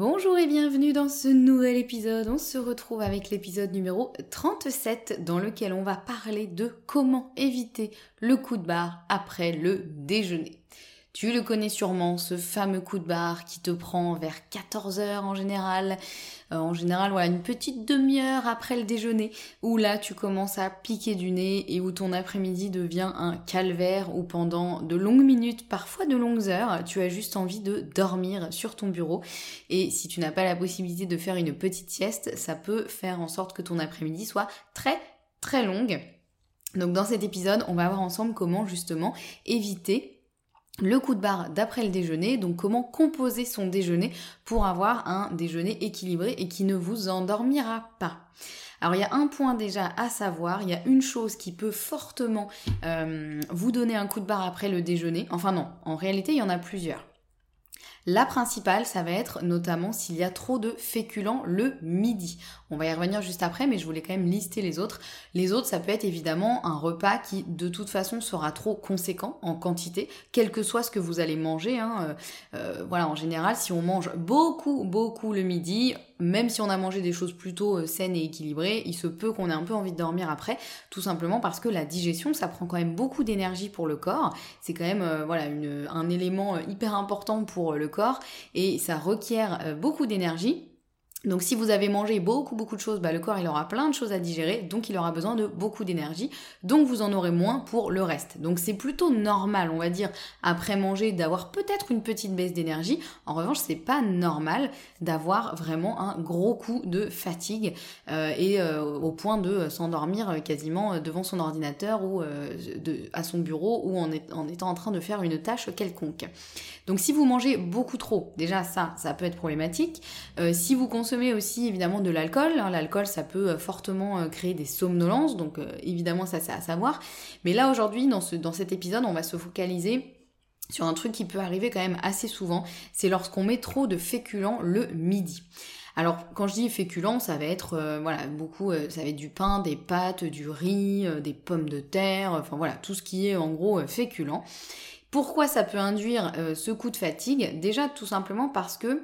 Bonjour et bienvenue dans ce nouvel épisode. On se retrouve avec l'épisode numéro 37 dans lequel on va parler de comment éviter le coup de barre après le déjeuner. Tu le connais sûrement, ce fameux coup de barre qui te prend vers 14h en général. Euh, en général, voilà, une petite demi-heure après le déjeuner, où là tu commences à piquer du nez et où ton après-midi devient un calvaire, où pendant de longues minutes, parfois de longues heures, tu as juste envie de dormir sur ton bureau. Et si tu n'as pas la possibilité de faire une petite sieste, ça peut faire en sorte que ton après-midi soit très très longue. Donc dans cet épisode, on va voir ensemble comment justement éviter le coup de barre d'après le déjeuner, donc comment composer son déjeuner pour avoir un déjeuner équilibré et qui ne vous endormira pas? Alors il y a un point déjà à savoir, il y a une chose qui peut fortement euh, vous donner un coup de barre après le déjeuner. Enfin non, en réalité il y en a plusieurs. La principale, ça va être notamment s'il y a trop de féculents le midi. On va y revenir juste après, mais je voulais quand même lister les autres. Les autres, ça peut être évidemment un repas qui de toute façon sera trop conséquent en quantité, quel que soit ce que vous allez manger. Hein. Euh, euh, voilà, en général, si on mange beaucoup, beaucoup le midi, même si on a mangé des choses plutôt euh, saines et équilibrées, il se peut qu'on ait un peu envie de dormir après, tout simplement parce que la digestion, ça prend quand même beaucoup d'énergie pour le corps. C'est quand même voilà un élément hyper important pour le corps et ça requiert beaucoup d'énergie. Donc si vous avez mangé beaucoup beaucoup de choses, bah, le corps il aura plein de choses à digérer, donc il aura besoin de beaucoup d'énergie, donc vous en aurez moins pour le reste. Donc c'est plutôt normal, on va dire, après manger d'avoir peut-être une petite baisse d'énergie. En revanche, c'est pas normal d'avoir vraiment un gros coup de fatigue euh, et euh, au point de s'endormir quasiment devant son ordinateur ou euh, à son bureau ou en, en étant en train de faire une tâche quelconque. Donc si vous mangez beaucoup trop, déjà ça, ça peut être problématique. si vous consommez aussi évidemment de l'alcool. Hein. L'alcool, ça peut euh, fortement euh, créer des somnolences, donc euh, évidemment ça c'est à savoir. Mais là aujourd'hui, dans, ce, dans cet épisode, on va se focaliser sur un truc qui peut arriver quand même assez souvent, c'est lorsqu'on met trop de féculents le midi. Alors quand je dis féculents, ça va être voilà beaucoup, ça va être du pain, des pâtes, du riz, des pommes de terre, enfin voilà tout ce qui est en gros féculent. Pourquoi ça peut induire ce coup de fatigue? Déjà tout simplement parce que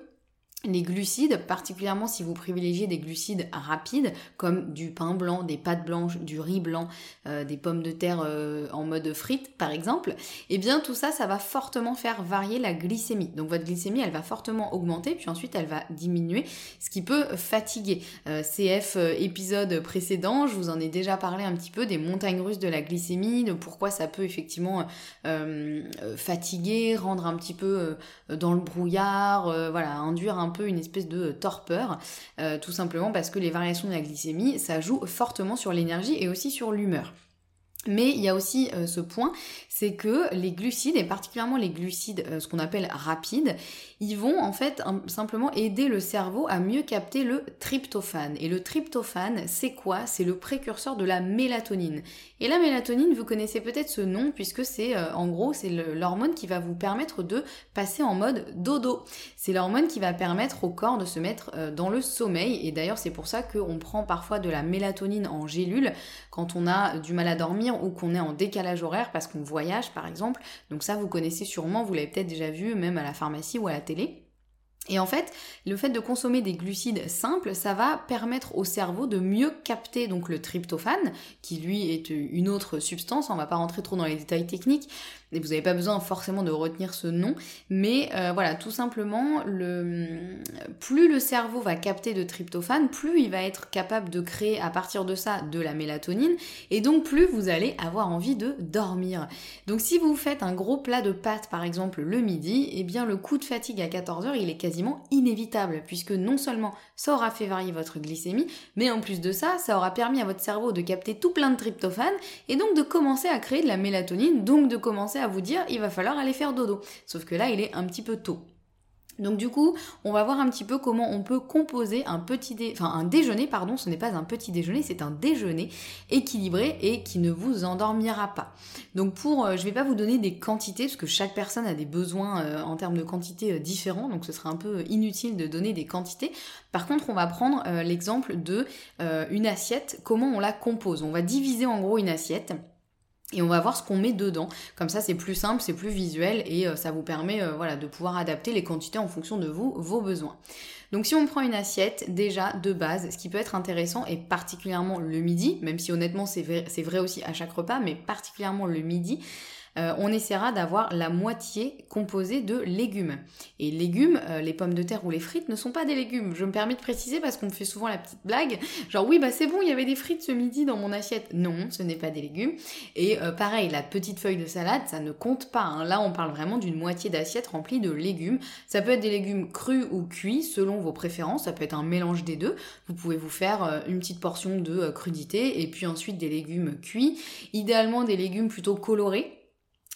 les glucides, particulièrement si vous privilégiez des glucides rapides, comme du pain blanc, des pâtes blanches, du riz blanc, euh, des pommes de terre euh, en mode frite par exemple, eh bien tout ça, ça va fortement faire varier la glycémie. Donc votre glycémie, elle va fortement augmenter, puis ensuite elle va diminuer, ce qui peut fatiguer. Euh, CF épisode précédent, je vous en ai déjà parlé un petit peu des montagnes russes de la glycémie, de pourquoi ça peut effectivement fatiguer, rendre un petit peu dans le brouillard, voilà, induire un peu une espèce de torpeur, euh, tout simplement parce que les variations de la glycémie, ça joue fortement sur l'énergie et aussi sur l'humeur. Mais il y a aussi euh, ce point, c'est que les glucides, et particulièrement les glucides, euh, ce qu'on appelle rapides, ils vont en fait simplement aider le cerveau à mieux capter le tryptophane. Et le tryptophane, c'est quoi? C'est le précurseur de la mélatonine. Et la mélatonine, vous connaissez peut-être ce nom puisque c'est euh, en gros c'est l'hormone qui va vous permettre de passer en mode dodo. C'est l'hormone qui va permettre au corps de se mettre dans le sommeil. Et d'ailleurs c'est pour ça qu'on prend parfois de la mélatonine en gélule quand on a du mal à dormir ou qu'on est en décalage horaire parce qu'on voyage par exemple. Donc ça vous connaissez sûrement, vous l'avez peut-être déjà vu même à la pharmacie ou à la télé télé. Et en fait, le fait de consommer des glucides simples, ça va permettre au cerveau de mieux capter donc le tryptophane, qui lui est une autre substance. On va pas rentrer trop dans les détails techniques, et vous n'avez pas besoin forcément de retenir ce nom, mais euh, voilà, tout simplement, le, plus le cerveau va capter de tryptophane, plus il va être capable de créer à partir de ça de la mélatonine, et donc plus vous allez avoir envie de dormir. Donc si vous faites un gros plat de pâtes par exemple le midi, eh bien le coup de fatigue à 14h il est quasi inévitable, puisque non seulement ça aura fait varier votre glycémie, mais en plus de ça, ça aura permis à votre cerveau de capter tout plein de tryptophane, et donc de commencer à créer de la mélatonine, donc de commencer à vous dire il va falloir aller faire dodo. Sauf que là, il est un petit peu tôt. Donc du coup, on va voir un petit peu comment on peut composer un petit enfin un déjeuner, pardon, ce n'est pas un petit déjeuner, c'est un déjeuner équilibré et qui ne vous endormira pas. Donc pour, euh, je vais pas vous donner des quantités parce que chaque personne a des besoins euh, en termes de quantité euh, différents, donc ce sera un peu inutile de donner des quantités. Par contre, on va prendre l'exemple de une assiette, comment on la compose? On va diviser en gros une assiette et on va voir ce qu'on met dedans. Comme ça, c'est plus simple, c'est plus visuel et euh, ça vous permet euh, voilà, de pouvoir adapter les quantités en fonction de vous, vos besoins. Donc si on prend une assiette, déjà de base, ce qui peut être intéressant, et particulièrement le midi, même si honnêtement c'est vrai, vrai aussi à chaque repas, mais particulièrement le midi, euh, on essaiera d'avoir la moitié composée de légumes. Et légumes, euh, les pommes de terre ou les frites ne sont pas des légumes. Je me permets de préciser parce qu'on me fait souvent la petite blague, genre oui bah c'est bon, il y avait des frites ce midi dans mon assiette. Non, ce n'est pas des légumes. Et euh, pareil, la petite feuille de salade, ça ne compte pas. Hein. Là, on parle vraiment d'une moitié d'assiette remplie de légumes. Ça peut être des légumes crus ou cuits selon vos préférences. Ça peut être un mélange des deux. Vous pouvez vous faire une petite portion de crudité et puis ensuite des légumes cuits. Idéalement des légumes plutôt colorés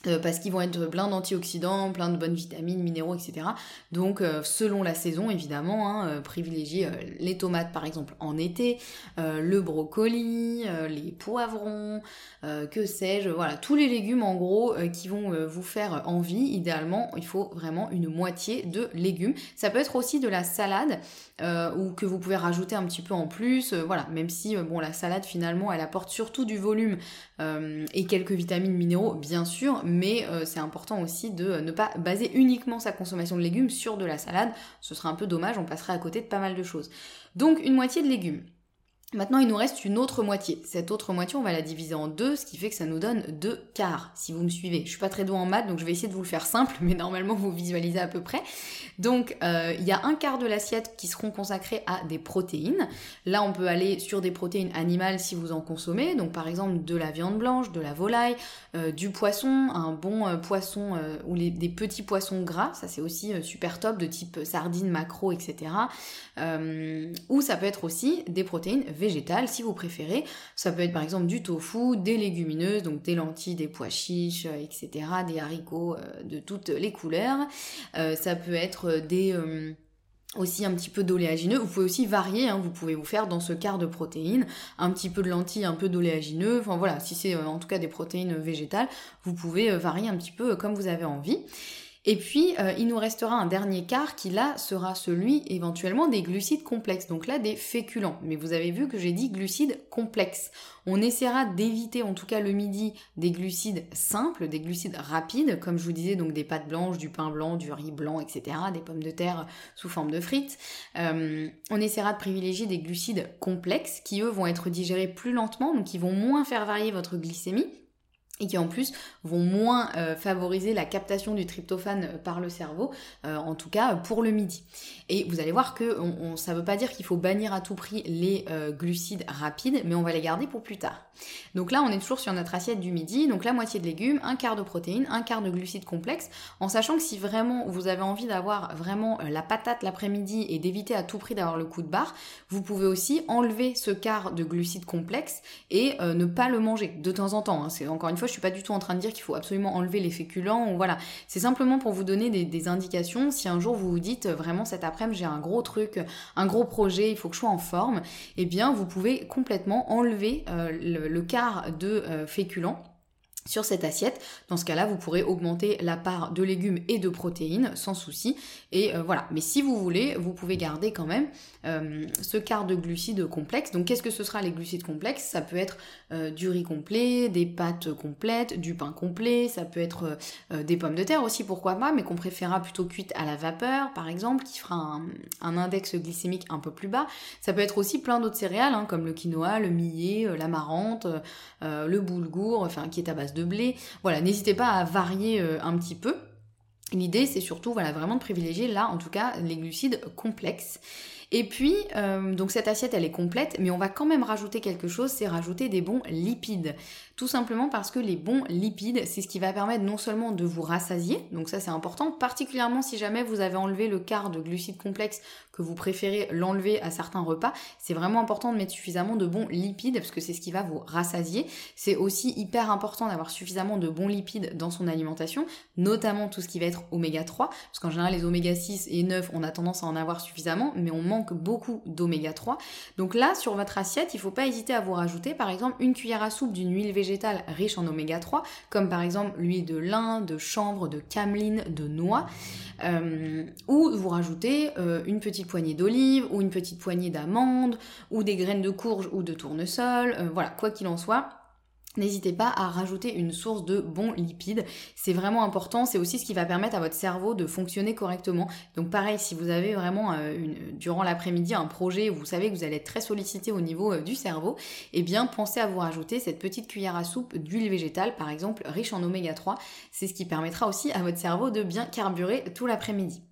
euh, parce qu'ils vont être plein d'antioxydants, plein de bonnes vitamines, minéraux, etc. Donc euh, selon la saison évidemment, hein, euh, privilégiez les tomates par exemple en été, le brocoli, les poivrons, que sais-je, voilà, tous les légumes en gros qui vont vous faire envie, idéalement il faut vraiment une moitié de légumes. Ça peut être aussi de la salade ou que vous pouvez rajouter un petit peu en plus, voilà, même si bon la salade finalement elle apporte surtout du volume et quelques vitamines, minéraux bien sûr, mais euh, c'est important aussi de ne pas baser uniquement sa consommation de légumes sur de la salade. Ce serait un peu dommage, on passerait à côté de pas mal de choses. Donc une moitié de légumes. Maintenant, il nous reste une autre moitié. Cette autre moitié, on va la diviser en deux, ce qui fait que ça nous donne deux quarts, si vous me suivez. Je suis pas très douée en maths, donc je vais essayer de vous le faire simple, mais normalement, vous visualisez à peu près. Donc, euh, il y a un quart de l'assiette qui seront consacrés à des protéines. Là, on peut aller sur des protéines animales si vous en consommez. Donc, par exemple, de la viande blanche, de la volaille, euh, du poisson, un bon euh, poisson ou des petits poissons gras. Ça, c'est aussi super top, de type sardines, macro, etc. ou ça peut être aussi des protéines végétales si vous préférez. Ça peut être par exemple du tofu, des légumineuses, donc des lentilles, des pois chiches, euh, etc., des haricots euh, de toutes les couleurs. Euh, ça peut être des aussi un petit peu d'oléagineux. Vous pouvez aussi varier, hein. vous pouvez vous faire dans ce quart de protéines un petit peu de lentilles, un peu d'oléagineux. Enfin voilà, si c'est en tout cas des protéines végétales, vous pouvez varier un petit peu comme vous avez envie. Et puis, euh, il nous restera un dernier quart qui là sera celui éventuellement des glucides complexes, donc là des féculents. Mais vous avez vu que j'ai dit glucides complexes. On essaiera d'éviter en tout cas le midi des glucides simples, des glucides rapides, comme je vous disais, donc des pâtes blanches, du pain blanc, du riz blanc, etc., des pommes de terre sous forme de frites. Euh, on essaiera de privilégier des glucides complexes qui eux vont être digérés plus lentement, donc qui vont moins faire varier votre glycémie et qui en plus vont moins euh, favoriser la captation du tryptophane euh, par le cerveau, euh, en tout cas pour le midi. Et vous allez voir que ça ne veut pas dire qu'il faut bannir à tout prix les glucides rapides, mais on va les garder pour plus tard. Donc là, on est toujours sur notre assiette du midi, donc la moitié de légumes, un quart de protéines, un quart de glucides complexes, en sachant que si vraiment vous avez envie d'avoir vraiment la patate l'après-midi et d'éviter à tout prix d'avoir le coup de barre, vous pouvez aussi enlever ce quart de glucides complexes et ne pas le manger de temps en temps. Hein. C'est encore une fois je suis pas du tout en train de dire qu'il faut absolument enlever les féculents ou voilà. C'est simplement pour vous donner des, indications. Si un jour vous vous dites vraiment cet après-midi j'ai un gros truc, un gros projet, il faut que je sois en forme, eh bien vous pouvez complètement enlever euh, le, quart de euh, féculents sur cette assiette. Dans ce cas-là, vous pourrez augmenter la part de légumes et de protéines sans souci. Et euh, voilà. Mais si vous voulez, vous pouvez garder quand même euh, ce quart de glucides complexes. Donc qu'est-ce que ce sera les glucides complexes? Ça peut être euh, du riz complet, des pâtes complètes, du pain complet, ça peut être des pommes de terre aussi, pourquoi pas, mais qu'on préférera plutôt cuites à la vapeur, par exemple, qui fera un, index glycémique un peu plus bas. Ça peut être aussi plein d'autres céréales, hein, comme le quinoa, le millet, l'amarante, le boulgour, enfin qui est à base de blé. Voilà, n'hésitez pas à varier euh, un petit peu. L'idée, c'est surtout, voilà, vraiment de privilégier là, en tout cas, les glucides complexes. Et puis, euh, donc cette assiette, elle est complète, mais on va quand même rajouter quelque chose, c'est rajouter des bons lipides. Tout simplement parce que les bons lipides, c'est ce qui va permettre non seulement de vous rassasier, donc ça c'est important, particulièrement si jamais vous avez enlevé le quart de glucides complexes que vous préférez l'enlever à certains repas, c'est vraiment important de mettre suffisamment de bons lipides parce que c'est ce qui va vous rassasier. C'est aussi hyper important d'avoir suffisamment de bons lipides dans son alimentation, notamment tout ce qui va être oméga 3, parce qu'en général les oméga 6 et 9, on a tendance à en avoir suffisamment, mais on manque beaucoup d'oméga 3. Donc là, sur votre assiette, il ne faut pas hésiter à vous rajouter par exemple une cuillère à soupe d'une huile végétale riche en oméga 3, comme par exemple l'huile de lin, de chanvre, de cameline, de noix, euh, ou vous rajoutez euh, une petite poignée d'olive, ou une petite poignée d'amandes, ou des graines de courge ou de tournesol, euh, voilà, quoi qu'il en soit N'hésitez pas à rajouter une source de bons lipides. C'est vraiment important. C'est aussi ce qui va permettre à votre cerveau de fonctionner correctement. Donc pareil, si vous avez vraiment euh, durant l'après-midi un projet où vous savez que vous allez être très sollicité au niveau euh, du cerveau, eh bien pensez à vous rajouter cette petite cuillère à soupe d'huile végétale, par exemple riche en oméga 3. C'est ce qui permettra aussi à votre cerveau de bien carburer tout l'après-midi.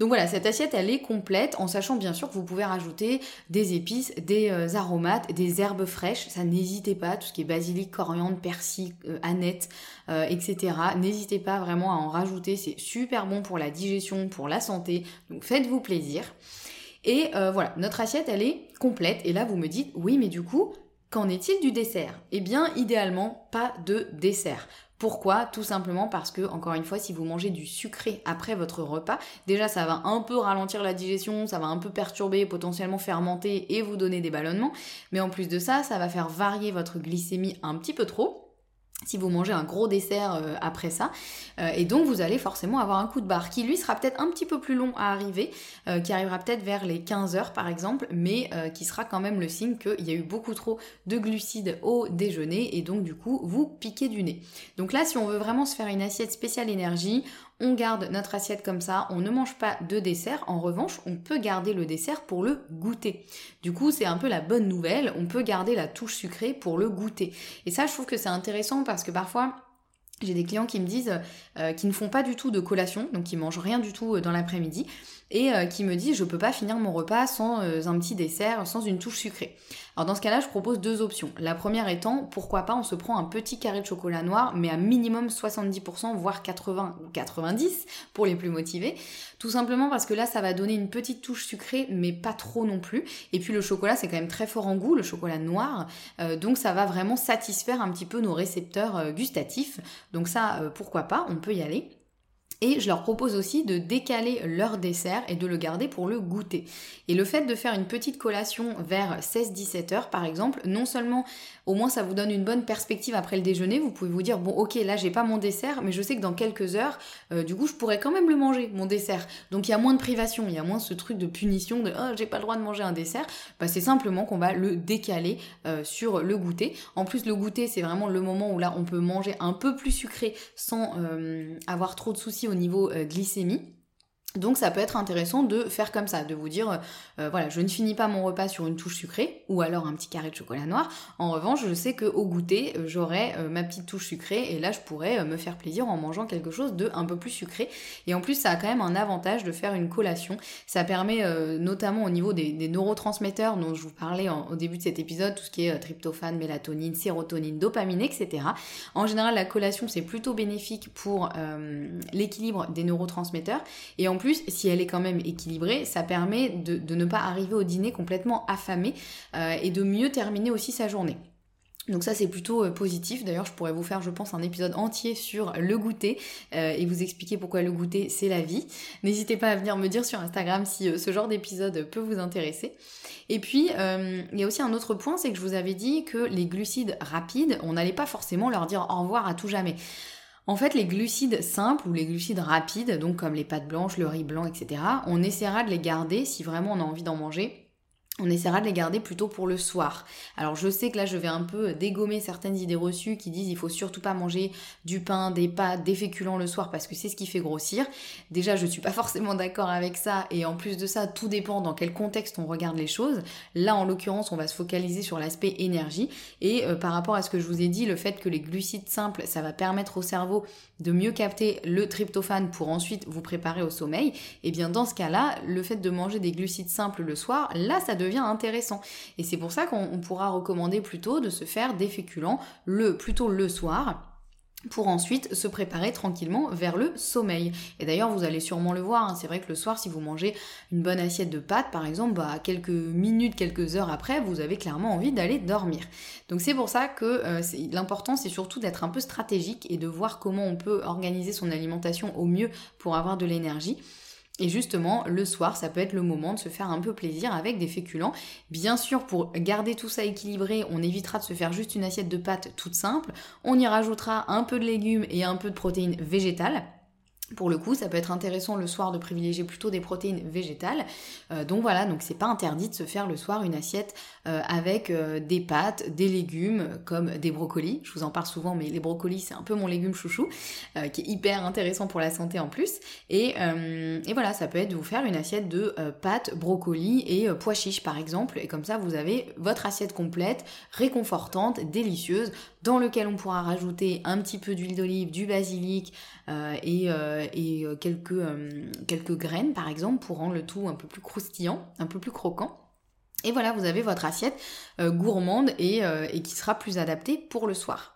Donc voilà, cette assiette, elle est complète en sachant bien sûr que vous pouvez rajouter des épices, des euh, aromates, des herbes fraîches. Ça, n'hésitez pas, tout ce qui est basilic, coriandre, persil, euh, aneth, euh, etc. N'hésitez pas vraiment à en rajouter. C'est super bon pour la digestion, pour la santé. Donc faites-vous plaisir. Et voilà, notre assiette, elle est complète. Et là, vous me dites, oui, mais du coup, Qu'en est-il du dessert? Eh bien, idéalement, pas de dessert. Pourquoi? Tout simplement parce que, encore une fois, si vous mangez du sucré après votre repas, déjà ça va un peu ralentir la digestion, ça va un peu perturber, potentiellement fermenter et vous donner des ballonnements. Mais en plus de ça, ça va faire varier votre glycémie un petit peu trop si vous mangez un gros dessert euh, après ça. Euh, et donc vous allez forcément avoir un coup de barre qui lui sera peut-être un petit peu plus long à arriver, euh, qui arrivera peut-être vers les 15 heures par exemple, mais qui sera quand même le signe qu'il y a eu beaucoup trop de glucides au déjeuner et donc du coup vous piquez du nez. Donc là si on veut vraiment se faire une assiette spéciale énergie, on garde notre assiette comme ça, on ne mange pas de dessert. En revanche, on peut garder le dessert pour le goûter. Du coup, c'est un peu la bonne nouvelle, on peut garder la touche sucrée pour le goûter. Et ça, je trouve que c'est intéressant parce que parfois, j'ai des clients qui me disent euh, qu'ils ne font pas du tout de collation, donc ils mangent rien du tout euh, dans l'après-midi, et euh, qui me disent je peux pas finir mon repas sans un petit dessert, sans une touche sucrée. Alors dans ce cas-là, je propose deux options. La première étant, pourquoi pas, on se prend un petit carré de chocolat noir, mais à minimum 70%, voire 80 ou 90 pour les plus motivés. Tout simplement parce que là, ça va donner une petite touche sucrée, mais pas trop non plus. Et puis le chocolat, c'est quand même très fort en goût, le chocolat noir. donc ça va vraiment satisfaire un petit peu nos récepteurs gustatifs. Donc ça, euh, pourquoi pas, on peut y aller. Et je leur propose aussi de décaler leur dessert et de le garder pour le goûter. Et le fait de faire une petite collation vers 16-17 heures par exemple, non seulement au moins ça vous donne une bonne perspective après le déjeuner, vous pouvez vous dire bon ok là j'ai pas mon dessert mais je sais que dans quelques heures euh, du coup je pourrais quand même le manger mon dessert. Donc il y a moins de privation, il y a moins ce truc de punition de oh j'ai pas le droit de manger un dessert. Bah, c'est simplement qu'on va le décaler euh, sur le goûter. En plus le goûter c'est vraiment le moment où là on peut manger un peu plus sucré sans euh, avoir trop de soucis niveau euh, glycémie. Donc ça peut être intéressant de faire comme ça, de vous dire, euh, voilà, je ne finis pas mon repas sur une touche sucrée ou alors un petit carré de chocolat noir. En revanche, je sais qu'au goûter, euh, j'aurai euh, ma petite touche sucrée et là, je pourrais me faire plaisir en mangeant quelque chose de un peu plus sucré. Et en plus, ça a quand même un avantage de faire une collation. Ça permet notamment au niveau des, neurotransmetteurs dont je vous parlais au début de cet épisode, tout ce qui est tryptophane, mélatonine, sérotonine, dopamine, etc. En général, la collation, c'est plutôt bénéfique pour l'équilibre des neurotransmetteurs. Si elle est quand même équilibrée, ça permet de, ne pas arriver au dîner complètement affamé euh, et de mieux terminer aussi sa journée. Donc ça c'est plutôt euh, positif. D'ailleurs je pourrais vous faire je pense un épisode entier sur le goûter euh, et vous expliquer pourquoi le goûter c'est la vie. N'hésitez pas à venir me dire sur Instagram si ce genre d'épisode peut vous intéresser. Et puis il y a aussi un autre point, c'est que je vous avais dit que les glucides rapides, on n'allait pas forcément leur dire au revoir à tout jamais. En fait, les glucides simples ou les glucides rapides, donc comme les pâtes blanches, le riz blanc, etc., on essaiera de les garder si vraiment on a envie d'en manger on essaiera de les garder plutôt pour le soir. Alors je sais que là je vais un peu dégommer certaines idées reçues qui disent il faut surtout pas manger du pain, des pâtes, des féculents le soir parce que c'est ce qui fait grossir. Déjà je suis pas forcément d'accord avec ça et en plus de ça tout dépend dans quel contexte on regarde les choses. Là en l'occurrence on va se focaliser sur l'aspect énergie et euh, par rapport à ce que je vous ai dit, le fait que les glucides simples ça va permettre au cerveau de mieux capter le tryptophane pour ensuite vous préparer au sommeil, et eh bien dans ce cas-là, le fait de manger des glucides simples le soir, là ça devient intéressant. Et c'est pour ça qu'on pourra recommander plutôt de se faire des féculents le plutôt le soir pour ensuite se préparer tranquillement vers le sommeil. Et d'ailleurs, vous allez sûrement le voir, hein, c'est vrai que le soir, si vous mangez une bonne assiette de pâtes, par exemple, bah, quelques minutes, quelques heures après, vous avez clairement envie d'aller dormir. Donc c'est pour ça que euh, l'important, c'est surtout d'être un peu stratégique et de voir comment on peut organiser son alimentation au mieux pour avoir de l'énergie. Et justement, le soir, ça peut être le moment de se faire un peu plaisir avec des féculents. Bien sûr, pour garder tout ça équilibré, on évitera de se faire juste une assiette de pâtes toute simple. On y rajoutera un peu de légumes et un peu de protéines végétales. Pour le coup, ça peut être intéressant le soir de privilégier plutôt des protéines végétales. Euh, donc voilà, donc c'est pas interdit de se faire le soir une assiette euh, avec euh, des pâtes, des légumes comme des brocolis. Je vous en parle souvent, mais les brocolis c'est un peu mon légume chouchou, qui est hyper intéressant pour la santé en plus. Et, voilà, ça peut être de vous faire une assiette de pâtes, brocolis et pois chiches par exemple. Et comme ça, vous avez votre assiette complète, réconfortante, délicieuse, dans lequel on pourra rajouter un petit peu d'huile d'olive, du basilic et euh, et euh, quelques, euh, quelques graines par exemple pour rendre le tout un peu plus croustillant, un peu plus croquant. Et voilà, vous avez votre assiette gourmande et qui sera plus adaptée pour le soir.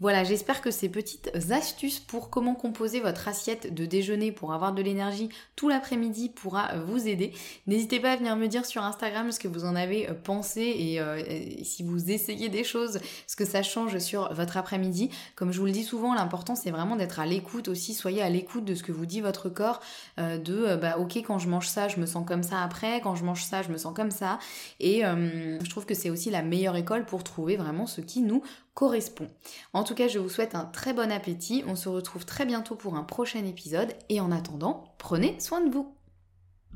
Voilà, j'espère que ces petites astuces pour comment composer votre assiette de déjeuner pour avoir de l'énergie tout l'après-midi pourra vous aider. N'hésitez pas à venir me dire sur Instagram ce que vous en avez euh, pensé et, euh, si vous essayez des choses, ce que ça change sur votre après-midi. Comme je vous le dis souvent, l'important c'est vraiment d'être à l'écoute aussi. Soyez à l'écoute de ce que vous dit votre corps, euh, de bah ok quand je mange ça, je me sens comme ça après, quand je mange ça, je me sens comme ça. Et je trouve que c'est aussi la meilleure école pour trouver vraiment ce qui nous correspond. En tout cas, je vous souhaite un très bon appétit. On se retrouve très bientôt pour un prochain épisode. Et en attendant, prenez soin de vous.